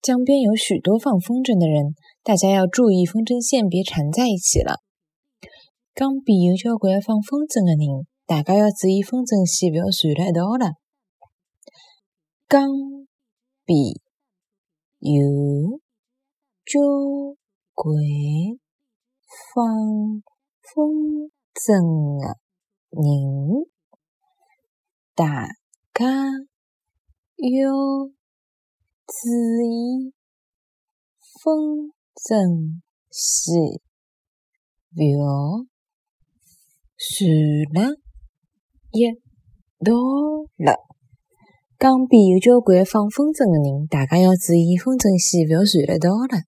江边有许多放风筝的人，大家要注意风筝线别缠在一起了。江边有交关放风筝的人，大家要注意风筝线不要缠了一道了。江边有交关放风筝的人，大家要。注意，风筝线不要乱了一道了。江边有交关放风筝的人，大家要注意风筝线不要乱了一道了。